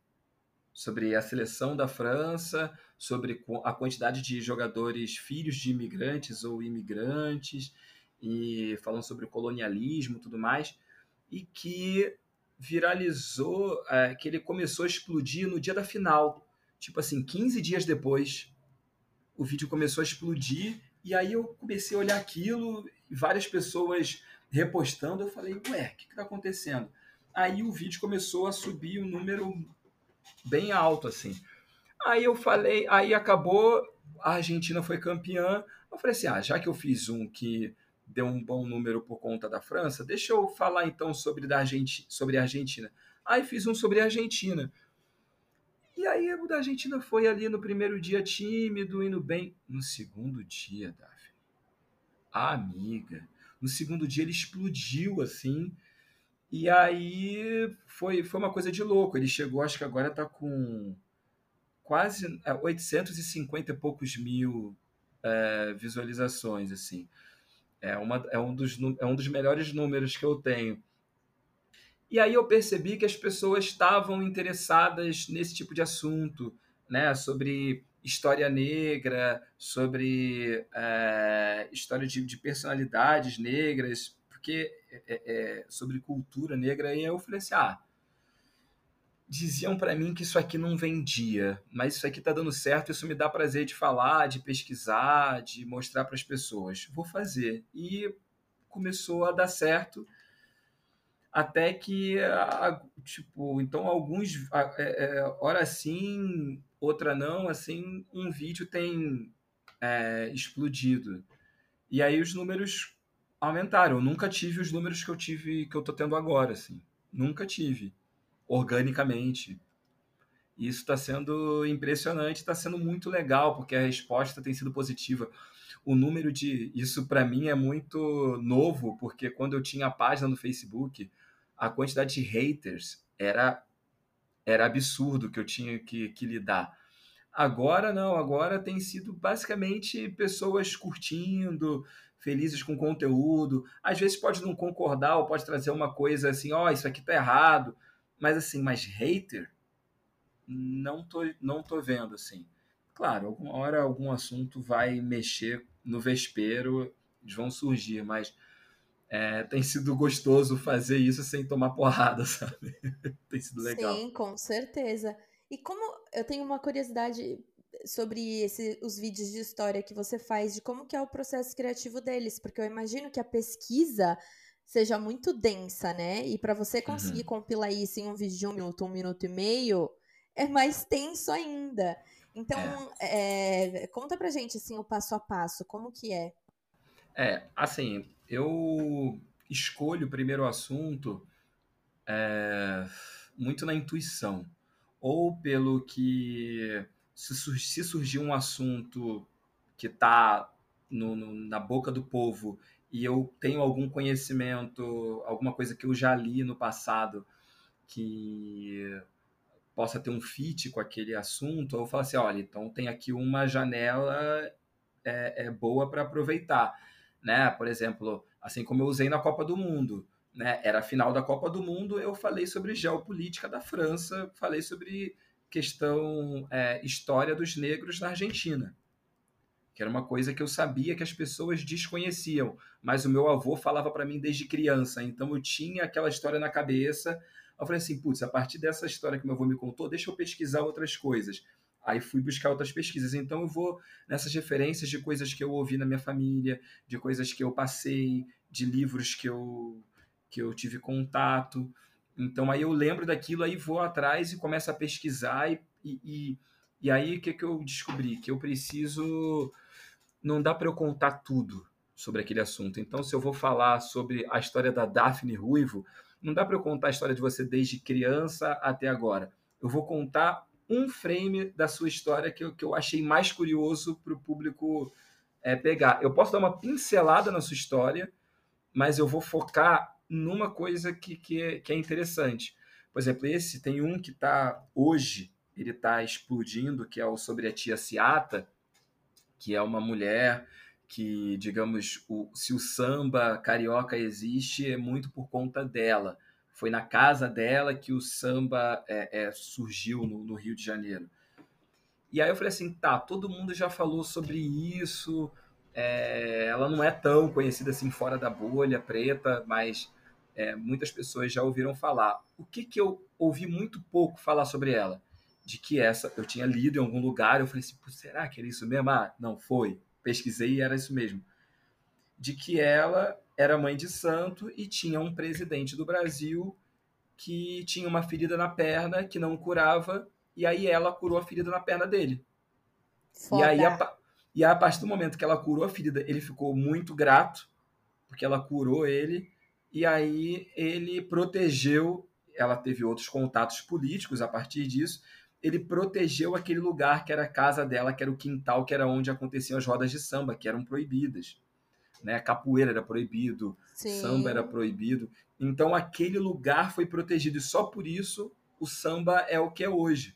sobre a seleção da França, sobre a quantidade de jogadores filhos de imigrantes ou imigrantes, e falando sobre o colonialismo e tudo mais, e que viralizou, é, que ele começou a explodir no dia da final. Tipo assim, 15 dias depois, o vídeo começou a explodir, e aí eu comecei a olhar aquilo, várias pessoas repostando, eu falei, ué, o que está acontecendo? Aí o vídeo começou a subir um número bem alto, assim. Aí eu falei, aí acabou, a Argentina foi campeã. Eu falei assim: ah, já que eu fiz um que deu um bom número por conta da França, deixa eu falar então sobre, da Argenti sobre a Argentina. Aí fiz um sobre a Argentina. E aí o da Argentina foi ali no primeiro dia tímido, indo bem. No segundo dia, a amiga, no segundo dia ele explodiu assim. E aí foi, foi uma coisa de louco. Ele chegou, acho que agora tá com quase é, 850 e poucos mil é, visualizações, assim. É, uma, é, um dos, é um dos melhores números que eu tenho. E aí eu percebi que as pessoas estavam interessadas nesse tipo de assunto, né? Sobre história negra, sobre é, história de, de personalidades negras, porque é, sobre cultura negra. E eu falei assim, ah, diziam para mim que isso aqui não vendia, mas isso aqui tá dando certo, isso me dá prazer de falar, de pesquisar, de mostrar para as pessoas. Vou fazer. E começou a dar certo até que tipo, então alguns é, é, hora sim, outra não, assim, um vídeo tem é, explodido. E aí os números aumentaram. Eu nunca tive os números que eu tive, que eu tô tendo agora, assim. Nunca tive organicamente. E isso está sendo impressionante, está sendo muito legal, porque a resposta tem sido positiva. O número de. Isso para mim é muito novo, porque quando eu tinha a página no Facebook, a quantidade de haters era, era absurdo que eu tinha que, que lidar. Agora não, agora tem sido basicamente pessoas curtindo, felizes com o conteúdo. Às vezes pode não concordar ou pode trazer uma coisa assim, ó, isso aqui tá errado. Mas assim, mais hater, não tô, não tô vendo assim. Claro, alguma hora algum assunto vai mexer no vespeiro, vão surgir, mas é, tem sido gostoso fazer isso sem tomar porrada, sabe? tem sido legal. Sim, com certeza. E como eu tenho uma curiosidade, sobre esse, os vídeos de história que você faz, de como que é o processo criativo deles, porque eu imagino que a pesquisa seja muito densa, né? E para você conseguir Uhum. compilar isso em um vídeo de um minuto, um minuto e meio, é mais tenso ainda. Então, é, conta pra gente, assim, o passo a passo, como que é? É, assim, eu escolho o primeiro assunto é, muito na intuição. Ou pelo que se, se surgir um assunto que está na boca do povo e eu tenho algum conhecimento, alguma coisa que eu já li no passado que possa ter um fit com aquele assunto, eu falo assim, olha, então tem aqui uma janela é, é boa para aproveitar, né? Por exemplo, assim como eu usei na Copa do Mundo, né? Era a final da Copa do Mundo, eu falei sobre geopolítica da França, falei sobre questão é, história dos negros na Argentina, que era uma coisa que eu sabia que as pessoas desconheciam, mas o meu avô falava para mim desde criança, então eu tinha aquela história na cabeça. Eu falei assim, putz, a partir dessa história que meu avô me contou, deixa eu pesquisar outras coisas. Aí fui buscar outras pesquisas. Então eu vou nessas referências de coisas que eu ouvi na minha família, de coisas que eu passei, de livros que eu, que eu tive contato. Então aí eu lembro daquilo, aí vou atrás e começo a pesquisar. E, e, e, aí o que, que eu descobri? Que eu preciso. Não dá para eu contar tudo sobre aquele assunto. Então, se eu vou falar sobre a história da Daphne Ruivo, não dá para eu contar a história de você desde criança até agora. Eu vou contar um frame da sua história que eu, que eu achei mais curioso para o público é, pegar. Eu posso dar uma pincelada na sua história, mas eu vou focar numa coisa que, que, é, que é interessante. Por exemplo, esse tem um que está hoje, ele está explodindo, que é o sobre a tia Ciata, que é uma mulher que, digamos, o, se o samba carioca existe, é muito por conta dela. Foi na casa dela que o samba é, é, surgiu no, no, Rio de Janeiro. E aí eu falei assim, tá, todo mundo já falou sobre isso, é, ela não é tão conhecida assim fora da bolha preta, mas é, muitas pessoas já ouviram falar. O que, que eu ouvi muito pouco falar sobre ela? De que essa, eu tinha lido em algum lugar, eu falei assim, será que era isso mesmo? Ah, não, foi. Pesquisei e era isso mesmo. De que ela era mãe de santo e tinha um presidente do Brasil que tinha uma ferida na perna que não curava, e aí ela curou a ferida na perna dele. Foda. E aí, a, e a partir do momento que ela curou a ferida, ele ficou muito grato, porque ela curou ele, e aí ele protegeu, ela teve outros contatos políticos a partir disso, ele protegeu aquele lugar que era a casa dela, que era o quintal, que era onde aconteciam as rodas de samba, que eram proibidas. Né? Capoeira era proibido, Sim. samba era proibido. Então aquele lugar foi protegido e só por isso o samba é o que é hoje.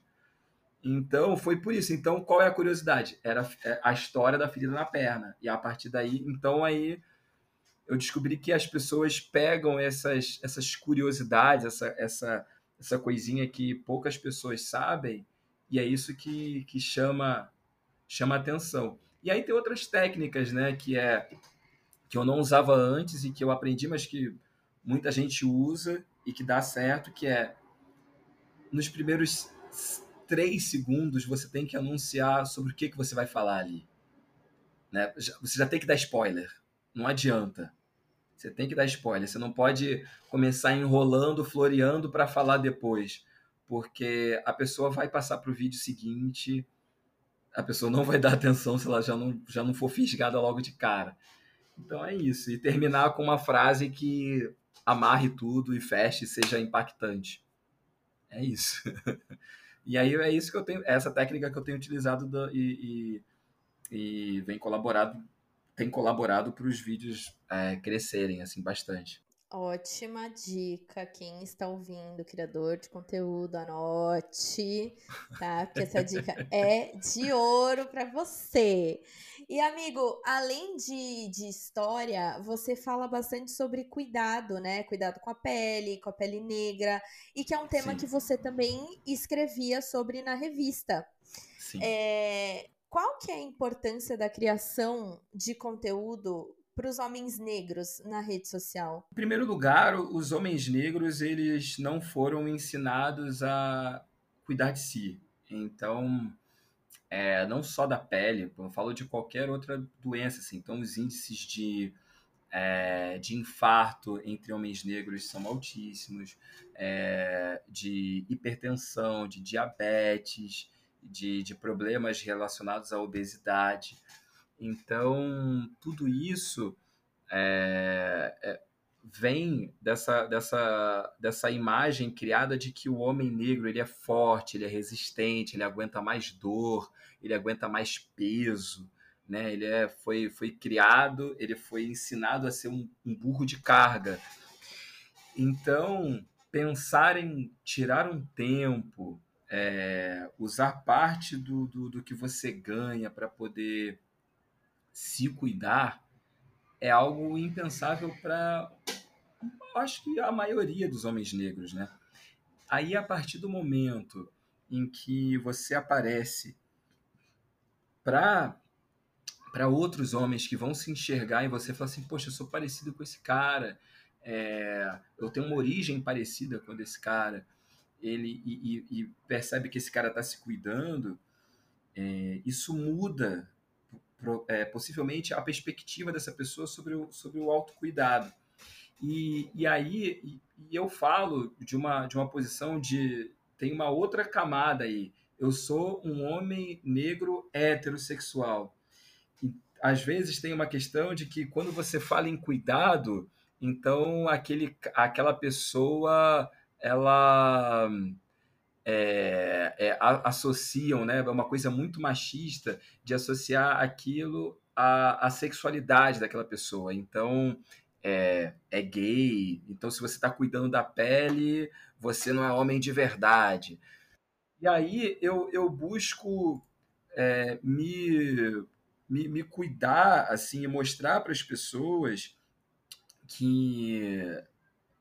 Então foi por isso. Então qual é a curiosidade? Era a história da ferida na perna. E a partir daí, então aí eu descobri que as pessoas pegam essas, essas curiosidades, essa, essa, essa coisinha que poucas pessoas sabem, e é isso que, que chama, chama atenção. E aí tem outras técnicas, né, que é que eu não usava antes e que eu aprendi, mas que muita gente usa e que dá certo, que é nos primeiros três segundos você tem que anunciar sobre o que, que você vai falar ali. Né? Você já tem que dar spoiler. Não adianta. Você tem que dar spoiler. Você não pode começar enrolando, floreando para falar depois. Porque a pessoa vai passar para o vídeo seguinte, a pessoa não vai dar atenção se ela já não, já não for fisgada logo de cara. Então é isso. E terminar com uma frase que amarre tudo e feche seja impactante. É isso. e aí é isso que eu tenho, essa técnica que eu tenho utilizado do, e, e, e, vem colaborado, tem colaborado para os vídeos é, crescerem assim bastante. Ótima dica. Quem está ouvindo, criador de conteúdo, anote, tá? Porque essa dica é de ouro para você. E, amigo, além de, de história, você fala bastante sobre cuidado, né? Cuidado com a pele, com a pele negra, e que é um tema Sim. que você também escrevia sobre na revista. Sim. É, qual que é a importância da criação de conteúdo para os homens negros na rede social? Em primeiro lugar, os homens negros eles não foram ensinados a cuidar de si. Então, é, não só da pele, eu falo de qualquer outra doença, assim. Então, os índices de, é, de infarto entre homens negros são altíssimos, é, de hipertensão, de diabetes, de, de problemas relacionados à obesidade. Então, tudo isso é, é, vem dessa, dessa, dessa imagem criada de que o homem negro ele é forte, ele é resistente, ele aguenta mais dor, ele aguenta mais peso, né? Ele é, foi, foi criado, ele foi ensinado a ser um, um burro de carga. Então, pensar em tirar um tempo, é, usar parte do, do, do que você ganha para poder se cuidar, é algo impensável para, acho que a maioria dos homens negros, né? Aí, a partir do momento em que você aparece para para outros homens que vão se enxergar em você e falar assim, poxa, eu sou parecido com esse cara, é, eu tenho uma origem parecida com esse cara, ele e, e, e percebe que esse cara está se cuidando, é, isso muda é, possivelmente a perspectiva dessa pessoa sobre o, sobre o autocuidado. E, e aí e, e eu falo de uma, de uma posição de. Tem uma outra camada aí. Eu sou um homem negro heterossexual. E, às vezes tem uma questão de que quando você fala em cuidado, então aquele, aquela pessoa ela é, é, associam, né? É uma coisa muito machista de associar aquilo à, à sexualidade daquela pessoa. Então, é, é gay. Então, se você está cuidando da pele, você não é homem de verdade. E aí eu, eu busco é, me, me, me cuidar, assim, mostrar para as pessoas que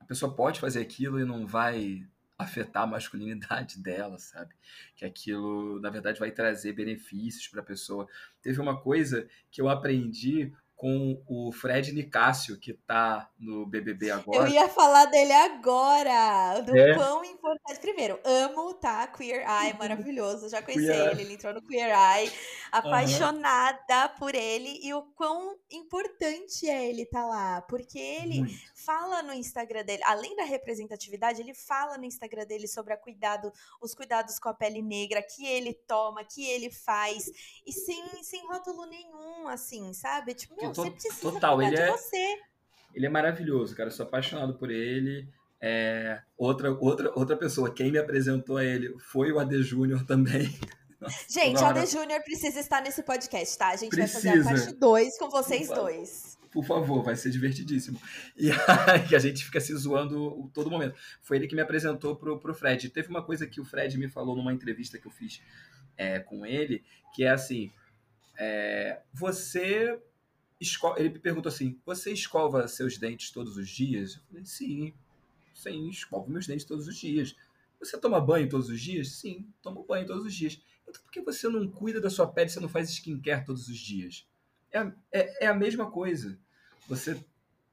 a pessoa pode fazer aquilo e não vai afetar a masculinidade dela, sabe? Que aquilo, na verdade, vai trazer benefícios para a pessoa. Teve uma coisa que eu aprendi com o Fred Nicásio, que tá no BBB agora. Eu ia falar dele agora, do É. quão importante. Primeiro, amo, tá? Queer Eye, maravilhoso. Já conheci Queer ele, ele entrou no Queer Eye. Apaixonada por ele e o quão importante é ele estar lá. Porque ele Muito. fala no Instagram dele, além da representatividade, ele fala no Instagram dele sobre a cuidado, os cuidados com a pele negra que ele toma, que ele faz, e sem, sem rótulo nenhum, assim, sabe? Tipo, meu, você precisa total, ele é- você. Ele é maravilhoso, cara. Eu sou apaixonado por ele. É, outra, outra, outra pessoa, quem me apresentou a ele foi o AD Júnior também. Gente, hora. AD Júnior precisa estar nesse podcast, tá? A gente vai fazer a Precisa. parte 2 com vocês Por dois. Por favor, vai ser divertidíssimo. E aí a gente fica se zoando o- todo momento. Foi ele que me apresentou pro, pro Fred. Teve uma coisa que o Fred me falou numa entrevista que eu fiz é, com ele, que é assim: é, você. Esco- Ele me perguntou assim: você escova seus dentes todos os dias? Eu falei, sim, sim, escovo meus dentes todos os dias. Você toma banho todos os dias? Sim, tomo banho todos os dias. Então por que você não cuida da sua pele, você não faz skincare todos os dias? É, a- é, é a mesma coisa. Você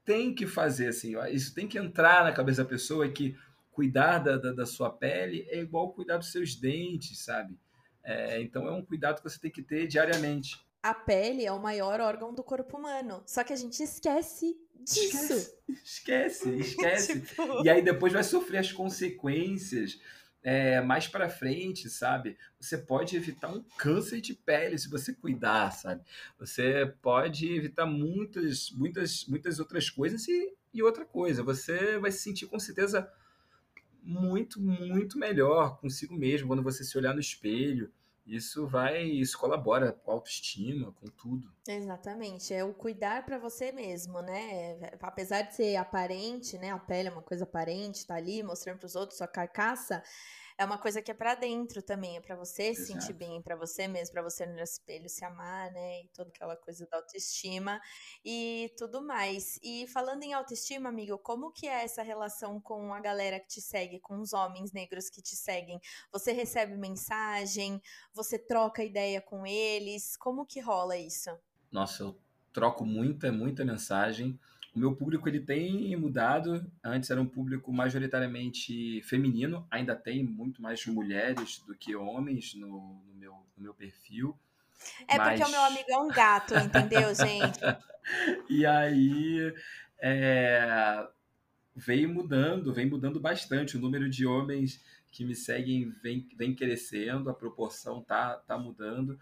tem que fazer assim, isso tem que entrar na cabeça da pessoa que cuidar da, da, da sua pele é igual cuidar dos seus dentes, sabe? É, então é um cuidado que você tem que ter diariamente. A pele é o maior órgão do corpo humano. Só que a gente esquece disso. Esquece, esquece. Tipo, E aí depois vai sofrer as consequências é, mais pra frente, sabe? Você pode evitar um câncer de pele se você cuidar, sabe? Você pode evitar muitas, muitas, muitas outras coisas e, e outra coisa, você vai se sentir com certeza muito, muito melhor consigo mesmo quando você se olhar no espelho. Isso vai, isso colabora com a autoestima, com tudo. Exatamente, é o cuidar pra você mesmo, né? Apesar de ser aparente, né? A pele é uma coisa aparente, tá ali mostrando pros outros sua carcaça, é uma coisa que é pra dentro também, é pra você se sentir bem, pra você mesmo, pra você no espelho se amar, né? E toda aquela coisa da autoestima e tudo mais. E falando em autoestima, amigo, como que é essa relação com a galera que te segue, com os homens negros que te seguem? Você recebe mensagem? Você troca ideia com eles? Como que rola isso? Nossa, eu troco muita, muita mensagem. O meu público ele tem mudado. Antes era um público majoritariamente feminino, ainda tem muito mais mulheres do que homens no, no meu, no meu perfil. É mas... porque o meu amigo é um gato, entendeu, gente? e aí é, veio mudando, vem mudando bastante. O número de homens que me seguem vem, vem crescendo, a proporção tá, tá mudando.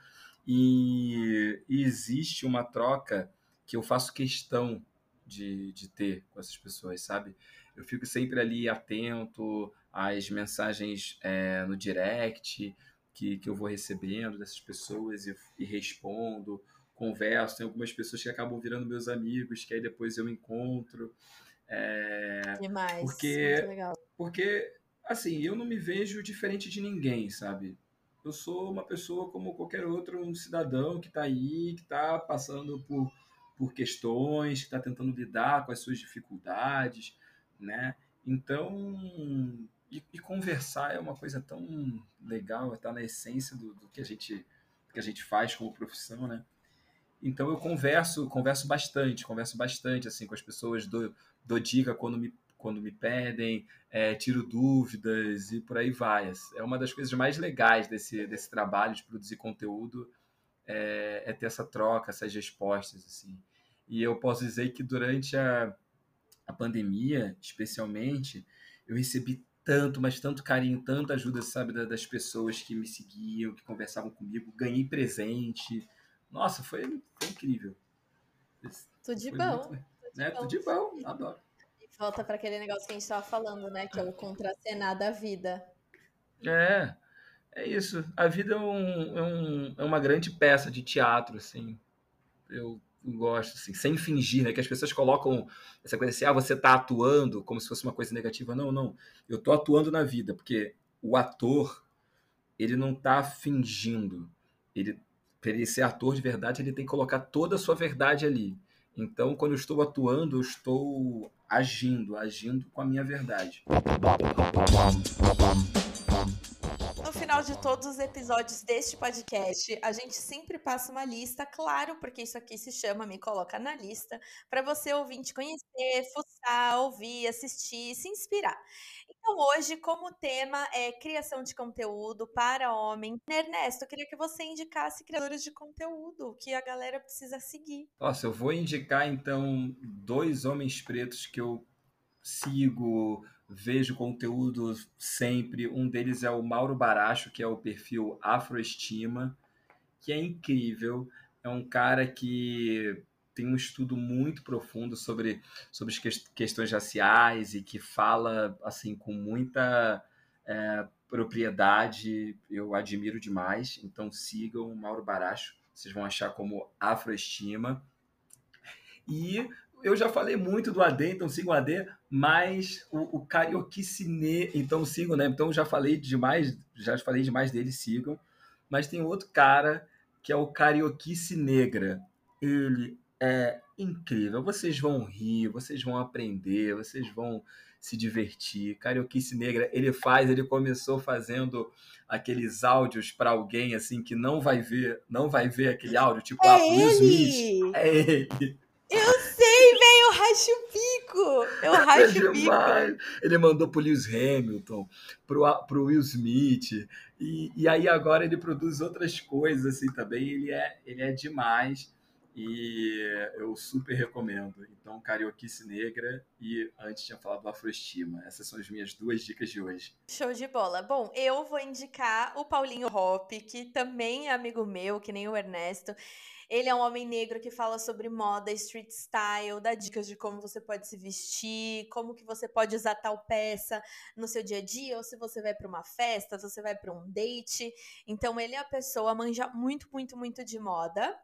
E, e existe uma troca que eu faço questão de, de ter com essas pessoas, sabe? Eu fico sempre ali atento às mensagens é, no direct que, que eu vou recebendo dessas pessoas e, e respondo, converso. Tem algumas pessoas que acabam virando meus amigos, que aí depois eu encontro. É, Demais. Porque, porque, assim, eu não me vejo diferente de ninguém, sabe? Eu sou uma pessoa como qualquer outro, um cidadão que está aí, que está passando por por questões, que está tentando lidar com as suas dificuldades, né? Então, e, e, conversar é uma coisa tão legal, está na essência do, do, que a gente que a gente faz como profissão, né? Então eu converso, converso bastante, converso bastante assim com as pessoas, dou, dou dica quando me quando me pedem, é, tiro dúvidas e por aí vai. É uma das coisas mais legais desse, desse trabalho de produzir conteúdo, é, é ter essa troca, essas respostas, assim. E eu posso dizer que durante a, a pandemia, especialmente, eu recebi tanto, mas tanto carinho, tanta ajuda, sabe, das pessoas que me seguiam, que conversavam comigo, ganhei presente. Nossa, foi, foi incrível. Tudo de bom. Muito, tudo, né? tudo de bom, adoro. E volta para aquele negócio que a gente estava falando, né? Que é o contracenar da vida. É, é isso. A vida é, um, é, um, é uma grande peça de teatro, assim. Eu gosto, assim, sem fingir, né? Que as pessoas colocam essa coisa assim, ah, você tá atuando como se fosse uma coisa negativa. Não, não. Eu tô atuando na vida, porque o ator, ele não tá fingindo. Ele, para ele ser ator de verdade, ele tem que colocar toda a sua verdade ali. Então, quando eu estou atuando, eu estou agindo, agindo com a minha verdade final de todos os episódios deste podcast, a gente sempre passa uma lista, claro, porque isso aqui se chama Me Coloca na Lista, para você ouvinte conhecer, fuçar, ouvir, assistir, se inspirar. Então, hoje, como tema é criação de conteúdo para homem, Ernesto, eu queria que você indicasse criadores de conteúdo que a galera precisa seguir. Nossa, eu vou indicar então dois homens pretos que eu sigo vejo conteúdo sempre. Um deles é o Mauro Baracho, que é o perfil Afroestima, que é incrível. É um cara que tem um estudo muito profundo sobre, sobre as questões raciais e que fala assim com muita é, propriedade. Eu admiro demais. Então sigam o Mauro Baracho. Vocês vão achar como Afroestima. E eu já falei muito do AD, então sigo o AD, mas o, o Carioquice então sigam, né? Então já falei demais, já falei demais dele, sigam. Mas tem outro cara que é o Carioquice Negra. Ele é incrível. Vocês vão rir, vocês vão aprender, vocês vão se divertir. Carioquice Negra, ele faz, ele começou fazendo aqueles áudios para alguém assim que não vai ver, não vai ver aquele áudio, tipo, é ah, Smith. É ele. Eu racho o bico. Eu racho é o bico. Ele mandou pro Lewis Hamilton, pro, pro Will Smith. E, e aí agora ele produz outras coisas assim também. Ele é, ele é demais. E eu super recomendo. Então, Carioquice Negra e antes tinha falado do Afroestima. Essas são as minhas duas dicas de hoje. Show de bola. Bom, eu vop indicar o Paulinho Hop, que também é amigo meu, que nem o Ernesto. Ele é um homem negro que fala sobre moda, street style, dá dicas de como você pode se vestir, como que você pode usar tal peça no seu dia a dia, ou se você vai para uma festa, se você vai para um date. Então ele é a pessoa manja muito, muito, muito de moda.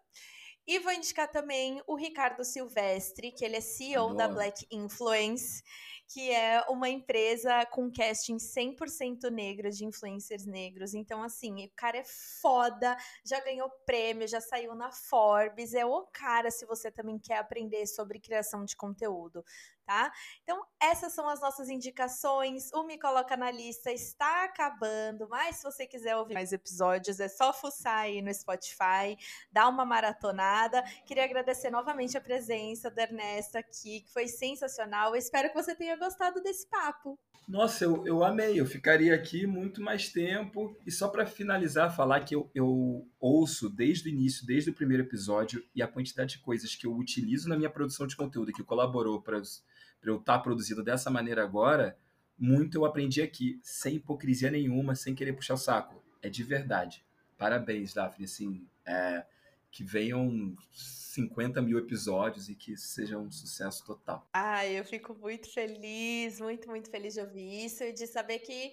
E vou indicar também o Ricardo Silvestre, que ele é CEO da Black Influence que é uma empresa com casting 100% negro de influencers negros. Então, assim, o cara é foda, já ganhou prêmio, já saiu na Forbes, é o cara se você também quer aprender sobre criação de conteúdo. tá? Então, essas são as nossas indicações. O Me Coloca na Lista está acabando, mas se você quiser ouvir mais episódios, é só fuçar aí no Spotify, dar uma maratonada. Queria agradecer novamente a presença do Ernesto aqui, que foi sensacional. Eu espero que você tenha gostado desse papo. Nossa, eu, eu amei. Eu ficaria aqui muito mais tempo. E só para finalizar, falar que eu, eu ouço desde o início, desde o primeiro episódio, e a quantidade de coisas que eu utilizo na minha produção de conteúdo, que colaborou para eu estar tá produzindo dessa maneira agora, muito eu aprendi aqui, sem hipocrisia nenhuma, sem querer puxar o saco. É de verdade. Parabéns, Daphne. Assim, é, que venham 50 mil episódios e que seja um sucesso total. Ah, eu fico muito feliz, muito, muito feliz de ouvir isso e de saber que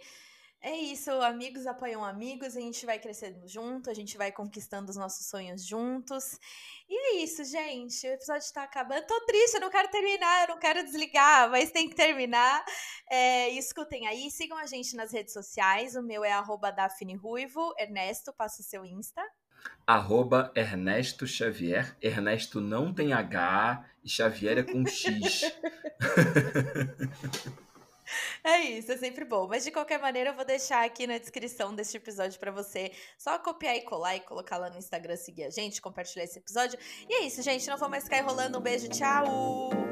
é isso, amigos apoiam amigos, a gente vai crescendo junto, a gente vai conquistando os nossos sonhos juntos. E é isso, gente. O episódio está acabando. Tô triste, eu não quero terminar, eu não quero desligar, mas tem que terminar. É, escutem aí, sigam a gente nas redes sociais. O meu é arroba Ruivo. Ernesto, passa o seu Insta arroba Ernesto Xavier. Ernesto não tem H e Xavier é com X. É isso, é sempre bom. Mas de qualquer maneira, eu vou deixar aqui na descrição deste episódio para você só copiar e colar e colocar lá no Instagram, seguir a gente, compartilhar esse episódio. E é isso, gente. Não vou mais ficar enrolando. Um beijo, tchau!